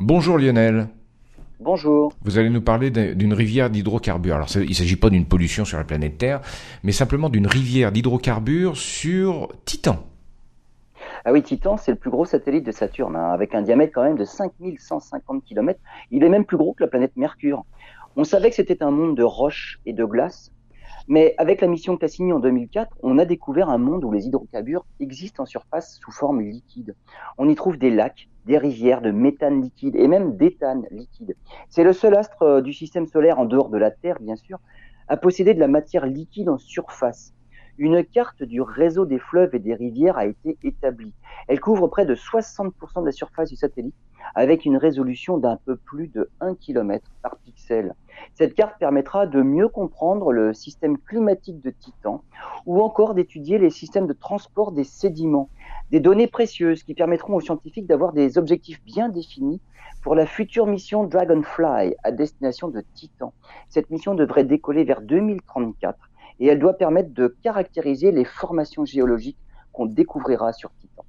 Bonjour Lionel. Bonjour. Vous allez nous parler d'une rivière d'hydrocarbures. Alors, il ne s'agit pas d'une pollution sur la planète Terre, mais simplement d'une rivière d'hydrocarbures sur Titan. Ah oui, Titan, c'est le plus gros satellite de Saturne, hein, avec un diamètre quand même de 5150 km. Il est même plus gros que la planète Mercure. On savait que c'était un monde de roches et de glace, mais avec la mission Cassini en 2004, on a découvert un monde où les hydrocarbures existent en surface sous forme liquide. On y trouve des lacs, des rivières de méthane liquide et même d'éthane liquide. C'est le seul astre euh, du système solaire en dehors de la Terre, bien sûr, à posséder de la matière liquide en surface. Une carte du réseau des fleuves et des rivières a été établie. Elle couvre près de 60% de la surface du satellite avec une résolution d'un peu plus de 1 km par pixel. Cette carte permettra de mieux comprendre le système climatique de Titan ou encore d'étudier les systèmes de transport des sédiments, des données précieuses qui permettront aux scientifiques d'avoir des objectifs bien définis pour la future mission Dragonfly à destination de Titan. Cette mission devrait décoller vers 2034 et elle doit permettre de caractériser les formations géologiques qu'on découvrira sur Titan.